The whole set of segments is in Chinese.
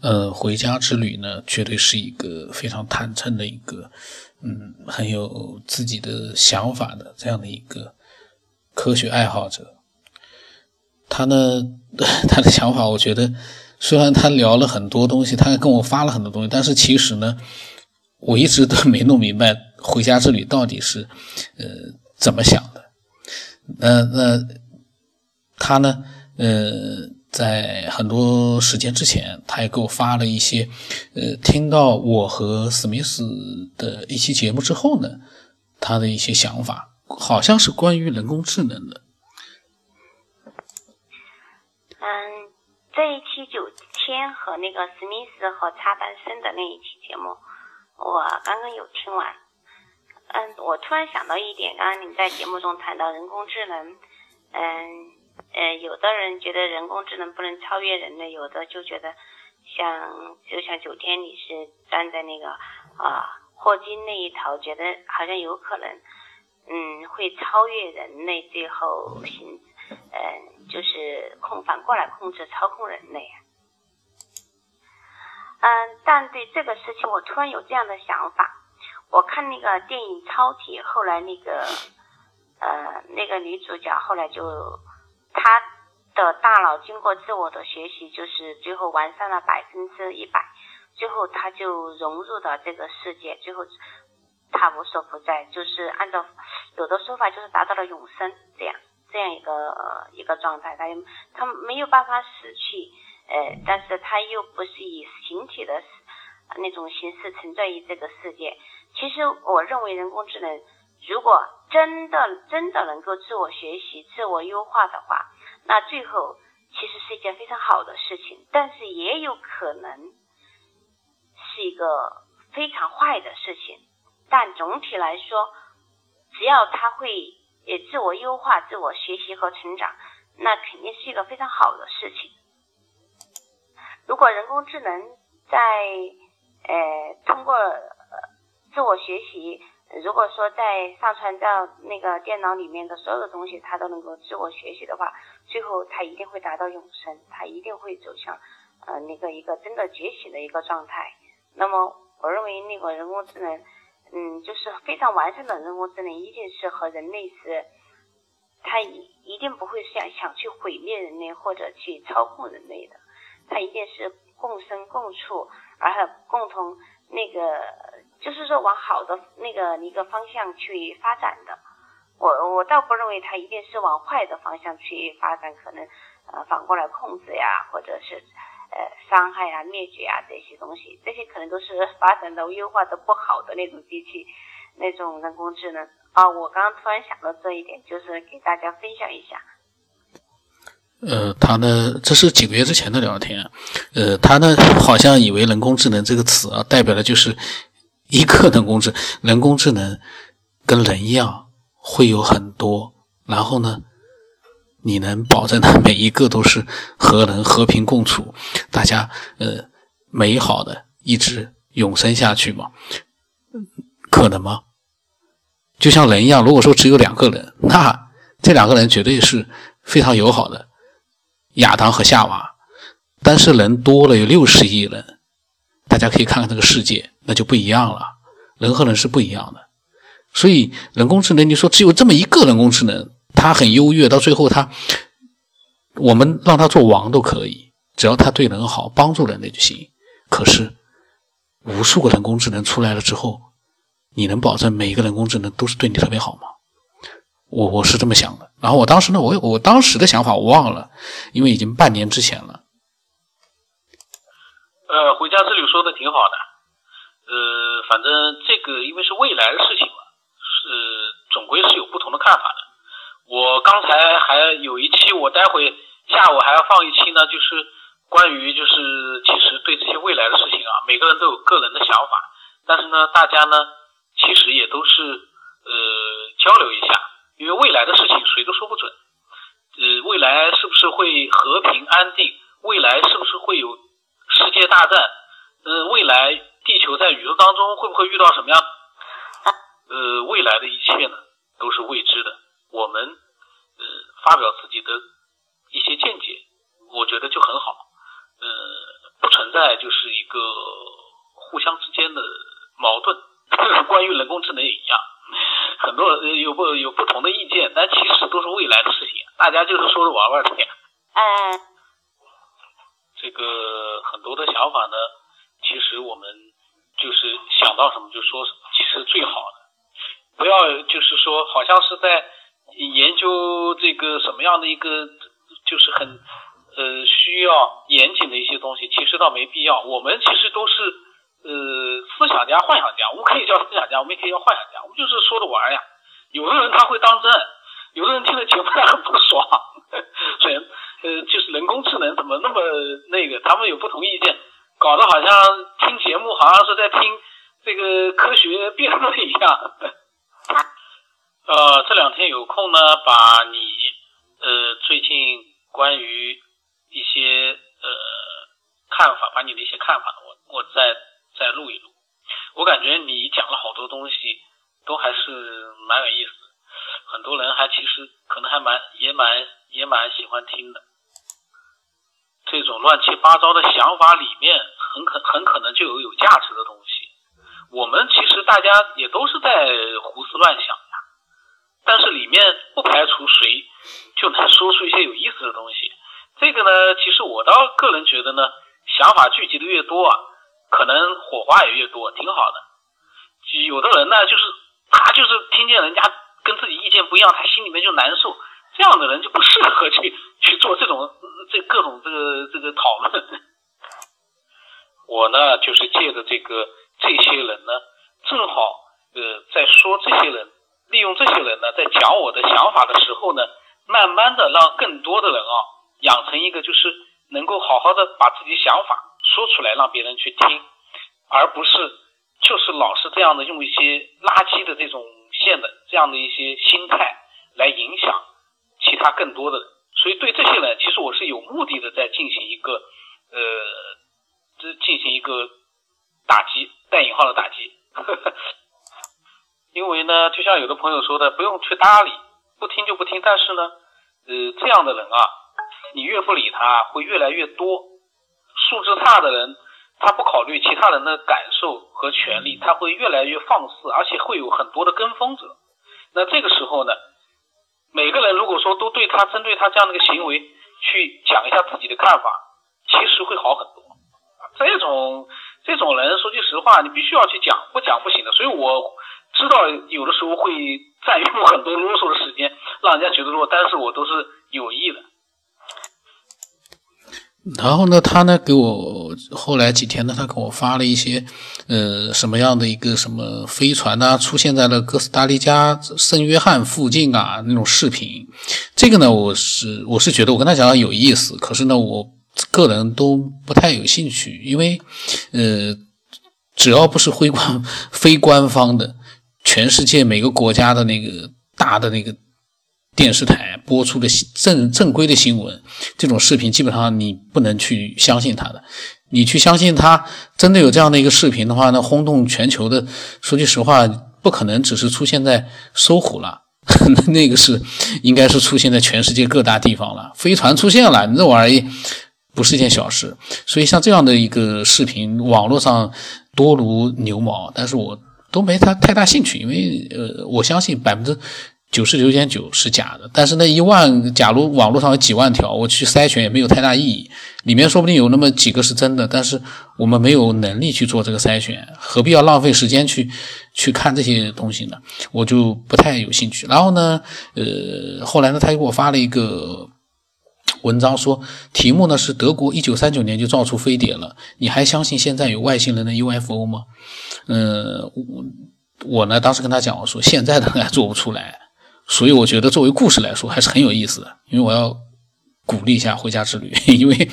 呃，回家之旅呢，绝对是一个非常坦诚的一个，嗯，很有自己的想法的这样的一个科学爱好者。他呢，他的想法，我觉得虽然他聊了很多东西，他跟我发了很多东西，但是其实呢，我一直都没弄明白回家之旅到底是呃怎么想的。那那他呢，呃。在很多时间之前，他也给我发了一些，呃，听到我和史密斯的一期节目之后呢，他的一些想法，好像是关于人工智能的。嗯，这一期九天和那个史密斯和插班生的那一期节目，我刚刚有听完。嗯，我突然想到一点，刚刚你在节目中谈到人工智能，嗯。呃，有的人觉得人工智能不能超越人类，有的就觉得像就像九天你是站在那个啊霍金那一头，觉得好像有可能，嗯，会超越人类，最后行，嗯，就是控反过来控制操控人类。嗯，但对这个事情我突然有这样的想法，我看那个电影《超体》，后来那个呃那个女主角后来就。他的大脑经过自我的学习，就是最后完善了百分之一百，最后他就融入到这个世界，最后他无所不在，就是按照有的说法就是达到了永生这样这样一个一个状态，他他没有办法死去，呃，但是他又不是以形体的那种形式存在于这个世界。其实我认为人工智能。如果真的真的能够自我学习、自我优化的话，那最后其实是一件非常好的事情，但是也有可能是一个非常坏的事情。但总体来说，只要他会也自我优化、自我学习和成长，那肯定是一个非常好的事情。如果人工智能在呃通过自我学习，如果说在上传到那个电脑里面的所有的东西，它都能够自我学习的话，最后它一定会达到永生，它一定会走向呃那个一个真的觉醒的一个状态。那么，我认为那个人工智能，嗯，就是非常完善的人工智能，一定是和人类是，它一一定不会想想去毁灭人类或者去操控人类的，它一定是共生共处，而且共同那个。就是说往好的那个一个方向去发展的，我我倒不认为它一定是往坏的方向去发展，可能呃反过来控制呀，或者是呃伤害啊、灭绝啊这些东西，这些可能都是发展的优化的不好的那种机器，那种人工智能啊。我刚刚突然想到这一点，就是给大家分享一下。呃，他呢，这是几个月之前的聊天，呃，他呢好像以为人工智能这个词啊，代表的就是。一个人工智能人工智能跟人一样会有很多，然后呢，你能保证它每一个都是和人和平共处，大家呃美好的一直永生下去吗？可能吗？就像人一样，如果说只有两个人，那这两个人绝对是非常友好的，亚当和夏娃。但是人多了，有六十亿人。大家可以看看这个世界，那就不一样了。人和人是不一样的，所以人工智能，你说只有这么一个人工智能，它很优越，到最后它，我们让它做王都可以，只要它对人好，帮助人类就行。可是，无数个人工智能出来了之后，你能保证每一个人工智能都是对你特别好吗？我我是这么想的。然后我当时呢，我我当时的想法我忘了，因为已经半年之前了。呃，回家之旅说的挺好的，呃，反正这个因为是未来的事情嘛，是总归是有不同的看法的。我刚才还有一期，我待会下午还要放一期呢，就是关于就是其实对这些未来的事情啊，每个人都有个人的想法，但是呢，大家呢其实也都是呃交流一下，因为未来的事情谁都说不准，呃，未来是不是会和平安定？未来是不是会有？世界大战，呃，未来地球在宇宙当中会不会遇到什么样？呃，未来的一切呢，都是未知的。我们呃发表自己的一些见解，我觉得就很好。呃，不存在就是一个互相之间的矛盾。关于人工智能也一样，很多人有不有不同的意见，但其实都是未来的事情，大家就是说着玩玩的。嗯。这个很多的想法呢，其实我们就是想到什么就说什么，其实最好的。不要就是说，好像是在研究这个什么样的一个，就是很呃需要严谨的一些东西，其实倒没必要。我们其实都是呃思想家、幻想家，我们可以叫思想家，我们也可以叫幻想家，我们就是说着玩呀。有的人他会当真，有的人听了节目他很不爽，所以呃就是人工智能怎么那么那个，他们有不同意见，搞得好像听节目好像是在听这个科学辩论一样。呃，这两天有空呢，把你呃最近关于一些呃看法，把你的一些看法，我我再再录一录。我感觉你讲了好多东西，都还是蛮有意思，很多人还其实可能还蛮也蛮也蛮喜欢听的。这种乱七八糟的想法里面，很可很可能就有有价值的东西。我们其实大家也都是在胡思乱想呀，但是里面不排除谁就能说出一些有意思的东西。这个呢，其实我倒个人觉得呢，想法聚集的越多啊，可能火花也越多，挺好的。有的人呢，就是他就是听见人家跟自己意见不一样，他心里面就难受，这样的人就不适合去去做这种这各种这个这个讨论。我呢，就是借着这个。这些人呢，正好呃在说这些人，利用这些人呢，在讲我的想法的时候呢，慢慢的让更多的人啊，养成一个就是能够好好的把自己想法说出来，让别人去听，而不是就是老是这样的用一些垃圾的这种线的这样的一些心态来影响其他更多的人。所以对这些人，其实我是有目的的在进行一个呃，这进行一个。打击带引号的打击，因为呢，就像有的朋友说的，不用去搭理，不听就不听。但是呢，呃，这样的人啊，你越不理他，会越来越多。素质差的人，他不考虑其他人的感受和权利，他会越来越放肆，而且会有很多的跟风者。那这个时候呢，每个人如果说都对他针对他这样的一个行为去讲一下自己的看法，其实会好很多。这种。这种人说句实话，你必须要去讲，不讲不行的。所以我知道有的时候会占用很多啰嗦的时间，让人家觉得说，但是我都是有意的。然后呢，他呢给我后来几天呢，他给我发了一些呃什么样的一个什么飞船呐，出现在了哥斯达黎加圣约翰附近啊那种视频。这个呢，我是我是觉得我跟他讲讲有意思，可是呢我。个人都不太有兴趣，因为，呃，只要不是非官非官方的，全世界每个国家的那个大的那个电视台播出的正正规的新闻，这种视频基本上你不能去相信他的。你去相信他真的有这样的一个视频的话，那轰动全球的，说句实话，不可能只是出现在搜狐了，那个是应该是出现在全世界各大地方了。飞船出现了，你这玩意。不是一件小事，所以像这样的一个视频，网络上多如牛毛，但是我都没太太大兴趣，因为呃，我相信百分之九十九点九是假的。但是那一万，假如网络上有几万条，我去筛选也没有太大意义，里面说不定有那么几个是真的，但是我们没有能力去做这个筛选，何必要浪费时间去去看这些东西呢？我就不太有兴趣。然后呢，呃，后来呢，他又给我发了一个。文章说，题目呢是德国一九三九年就造出飞碟了，你还相信现在有外星人的 UFO 吗？嗯，我我呢当时跟他讲，我说现在的还做不出来，所以我觉得作为故事来说还是很有意思的，因为我要鼓励一下回家之旅，因为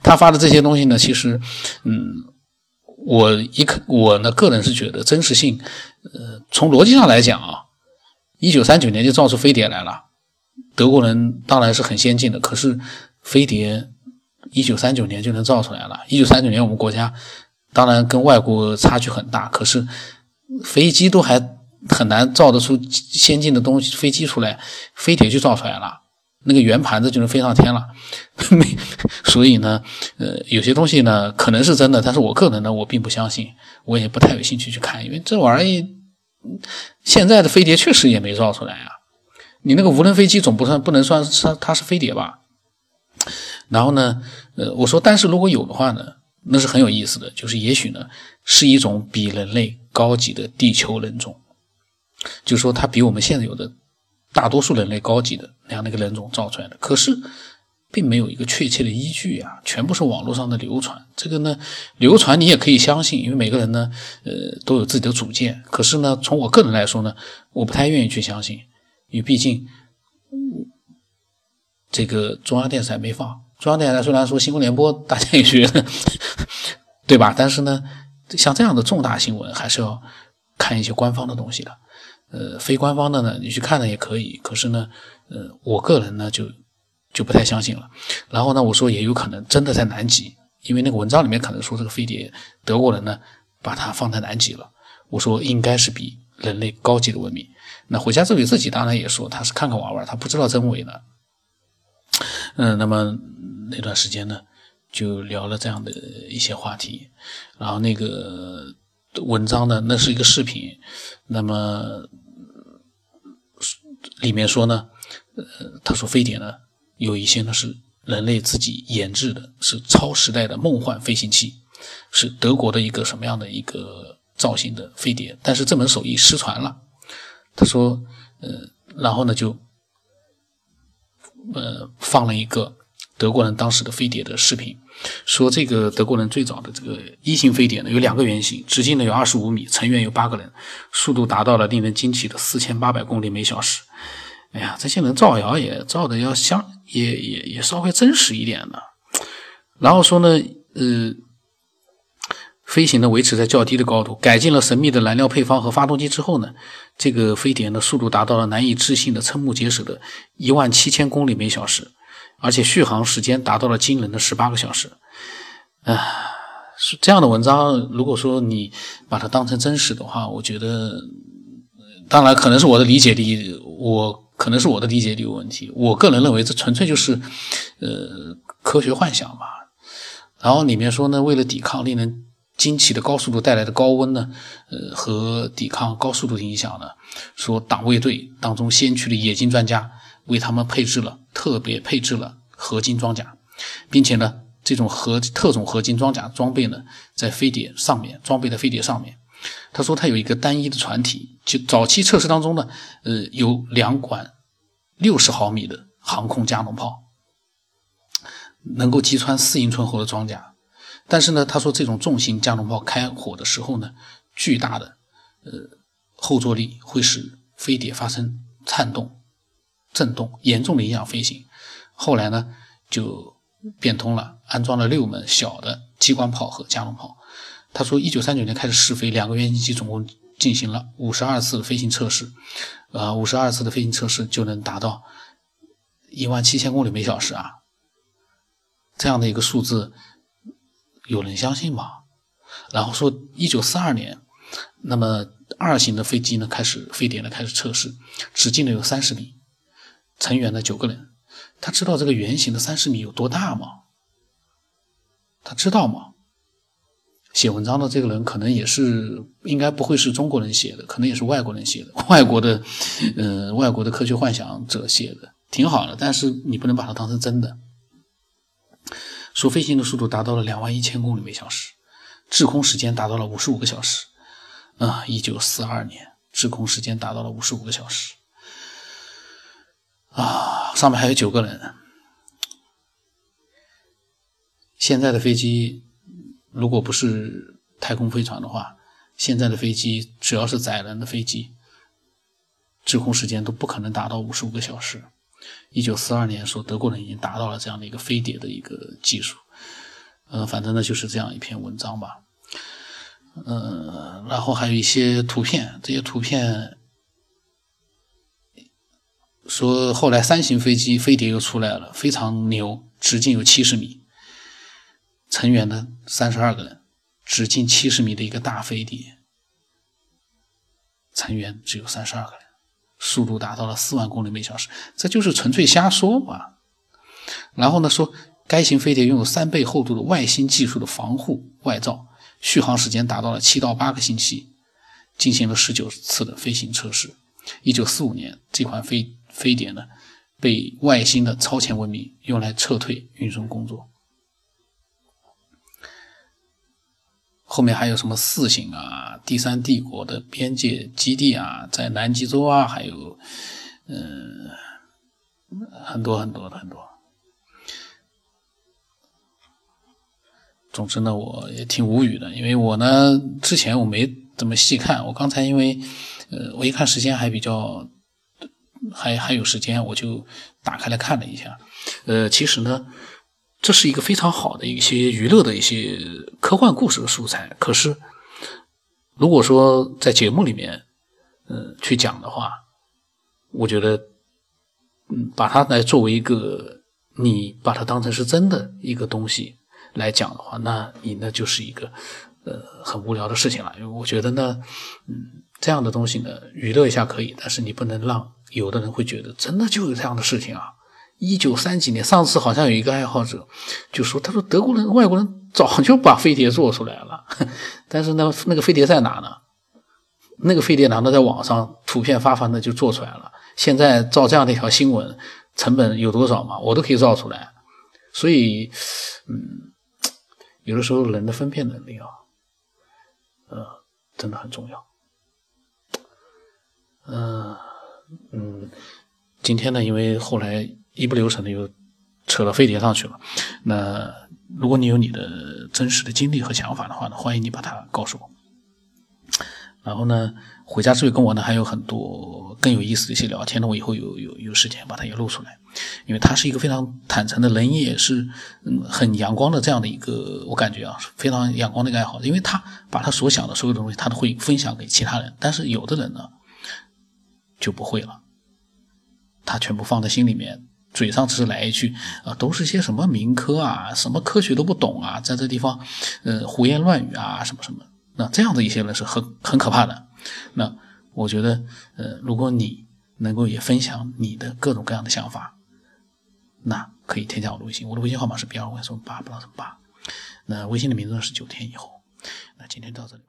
他发的这些东西呢，其实，嗯，我一看我呢个人是觉得真实性，呃，从逻辑上来讲啊，一九三九年就造出飞碟来了。德国人当然是很先进的，可是飞碟一九三九年就能造出来了。一九三九年我们国家当然跟外国差距很大，可是飞机都还很难造得出先进的东西，飞机出来，飞碟就造出来了。那个圆盘子就能飞上天了。所以呢，呃，有些东西呢可能是真的，但是我个人呢我并不相信，我也不太有兴趣去看，因为这玩意现在的飞碟确实也没造出来啊。你那个无人飞机总不算不能算是它是飞碟吧？然后呢，呃，我说，但是如果有的话呢，那是很有意思的，就是也许呢是一种比人类高级的地球人种，就是说它比我们现在有的大多数人类高级的那样的一个人种造出来的，可是。并没有一个确切的依据啊，全部是网络上的流传。这个呢，流传你也可以相信，因为每个人呢，呃，都有自己的主见。可是呢，从我个人来说呢，我不太愿意去相信，因为毕竟这个中央电视台没放。中央电视台虽然说新闻联播大家也觉得，对吧？但是呢，像这样的重大新闻，还是要看一些官方的东西的。呃，非官方的呢，你去看呢也可以。可是呢，呃，我个人呢就。就不太相信了，然后呢，我说也有可能真的在南极，因为那个文章里面可能说这个飞碟德国人呢把它放在南极了。我说应该是比人类高级的文明。那回家之后自己当然也说他是看看玩玩，他不知道真伪的。嗯，那么那段时间呢就聊了这样的一些话题，然后那个文章呢那是一个视频，那么里面说呢，呃，他说飞碟呢。有一些呢是人类自己研制的，是超时代的梦幻飞行器，是德国的一个什么样的一个造型的飞碟？但是这门手艺失传了。他说，呃，然后呢就，呃，放了一个德国人当时的飞碟的视频，说这个德国人最早的这个一型飞碟呢有两个原型，直径呢有二十五米，成员有八个人，速度达到了令人惊奇的四千八百公里每小时。哎呀，这些人造谣也造的要像，也也也稍微真实一点的。然后说呢，呃，飞行呢维持在较低的高度，改进了神秘的燃料配方和发动机之后呢，这个飞碟的速度达到了难以置信的瞠目结舌的一万七千公里每小时，而且续航时间达到了惊人的十八个小时。啊，是这样的文章，如果说你把它当成真实的话，我觉得，当然可能是我的理解力，我。可能是我的理解力有问题，我个人认为这纯粹就是，呃，科学幻想吧。然后里面说呢，为了抵抗令人惊奇的高速度带来的高温呢，呃，和抵抗高速度的影响呢，说党卫队当中先驱的冶金专家为他们配置了特别配置了合金装甲，并且呢，这种合特种合金装甲装备呢，在飞碟上面装备在飞碟上面。他说他有一个单一的船体，就早期测试当中呢，呃，有两管六十毫米的航空加农炮，能够击穿四英寸厚的装甲。但是呢，他说这种重型加农炮开火的时候呢，巨大的呃后坐力会使飞碟发生颤动、震动，严重的影响飞行。后来呢，就变通了，安装了六门小的机关炮和加农炮。他说，一九三九年开始试飞，两个原型机总共进行了五十二次飞行测试，呃，五十二次的飞行测试就能达到一万七千公里每小时啊，这样的一个数字，有人相信吗？然后说，一九四二年，那么二型的飞机呢开始飞碟呢开始测试，直径呢有三十米，成员的九个人，他知道这个圆形的三十米有多大吗？他知道吗？写文章的这个人可能也是，应该不会是中国人写的，可能也是外国人写的，外国的，呃，外国的科学幻想者写的，挺好的。但是你不能把它当成真的。说飞行的速度达到了两万一千公里每小时，滞空时间达到了五十五个小时。啊，一九四二年，滞空时间达到了五十五个小时。啊，上面还有九个人。现在的飞机。如果不是太空飞船的话，现在的飞机只要是载人的飞机，滞空时间都不可能达到五十五个小时。一九四二年说德国人已经达到了这样的一个飞碟的一个技术，呃，反正呢就是这样一篇文章吧。嗯，然后还有一些图片，这些图片说后来三型飞机飞碟又出来了，非常牛，直径有七十米。成员呢，三十二个人，直径七十米的一个大飞碟，成员只有三十二个人，速度达到了四万公里每小时，这就是纯粹瞎说嘛。然后呢，说该型飞碟拥有三倍厚度的外星技术的防护外罩，续航时间达到了七到八个星期，进行了十九次的飞行测试。一九四五年，这款飞非典呢，被外星的超前文明用来撤退运送工作。后面还有什么四星啊，第三帝国的边界基地啊，在南极洲啊，还有嗯，很多很多的很多。总之呢，我也挺无语的，因为我呢之前我没怎么细看，我刚才因为呃，我一看时间还比较还还有时间，我就打开来看了一下。呃，其实呢，这是一个非常好的一些娱乐的一些科幻故事的素材。可是，如果说在节目里面，嗯，去讲的话，我觉得，嗯，把它来作为一个你把它当成是真的一个东西。来讲的话，那你那就是一个呃很无聊的事情了。因为我觉得呢，嗯，这样的东西呢，娱乐一下可以，但是你不能让有的人会觉得真的就有这样的事情啊。一九三几年，上次好像有一个爱好者就说，他说德国人、外国人早就把飞碟做出来了，但是呢，那个飞碟在哪呢？那个飞碟难道在网上图片发发的就做出来了？现在造这样的一条新闻成本有多少嘛？我都可以造出来，所以，嗯。有的时候，人的分辨能力啊，呃，真的很重要。嗯嗯，今天呢，因为后来一不留神的又扯到飞碟上去了。那如果你有你的真实的经历和想法的话呢，欢迎你把它告诉我。然后呢，回家之后跟我呢还有很多更有意思的一些聊天呢，我以后有有有时间把它也录出来。因为他是一个非常坦诚的人，也是嗯很阳光的这样的一个，我感觉啊非常阳光的一个爱好。因为他把他所想的所有的东西，他都会分享给其他人。但是有的人呢就不会了，他全部放在心里面，嘴上只是来一句啊，都是些什么民科啊，什么科学都不懂啊，在这地方呃胡言乱语啊，什么什么。那这样的一些人是很很可怕的。那我觉得呃，如果你能够也分享你的各种各样的想法。那可以添加我的微信，我的微信号码是 B 二五什么八不知道什么八，那微信的名字是九天以后。那今天到这里。